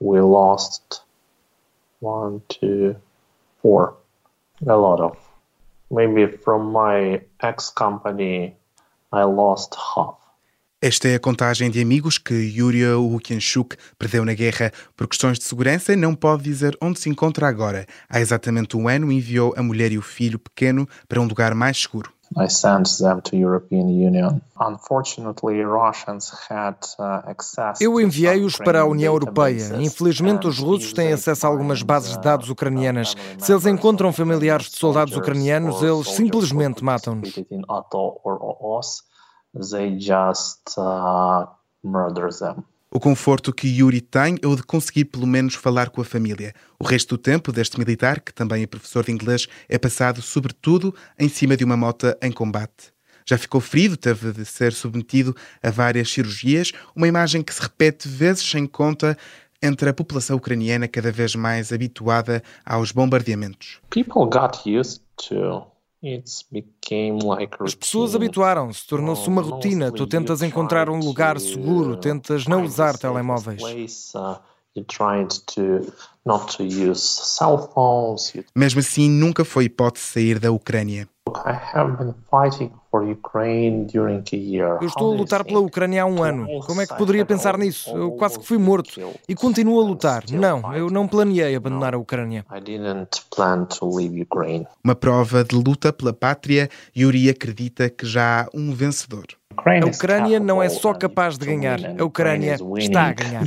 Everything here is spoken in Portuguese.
We lost one, two, four. A lot of. Maybe from my ex company, I lost half. Esta é a contagem de amigos que Yuria Ukianchuk perdeu na guerra. Por questões de segurança, não pode dizer onde se encontra agora. Há exatamente um ano enviou a mulher e o filho pequeno para um lugar mais seguro. I sent them to European Union. Unfortunately, Russians had uh, access Eu enviei-os para a União Europeia. Infelizmente, os russos têm acesso a algumas bases de dados ucranianas. Se eles encontram familiares de soldados ucranianos, eles simplesmente matam-nos. They just uh, murder them. O conforto que Yuri tem é o de conseguir pelo menos falar com a família. O resto do tempo deste militar, que também é professor de inglês, é passado sobretudo em cima de uma moto em combate. Já ficou ferido, teve de ser submetido a várias cirurgias, uma imagem que se repete vezes sem conta entre a população ucraniana cada vez mais habituada aos bombardeamentos. People got used to as pessoas habituaram-se, tornou-se uma rotina. Tu tentas encontrar um lugar seguro, tentas não usar telemóveis. Mesmo assim, nunca foi hipótese sair da Ucrânia. Eu estou a lutar pela Ucrânia há um ano. Como é que poderia pensar nisso? Eu quase que fui morto e continuo a lutar. Não, eu não planeei abandonar a Ucrânia. Uma prova de luta pela pátria, Yuri acredita que já há um vencedor. A Ucrânia não é só capaz de ganhar, a Ucrânia está a ganhar.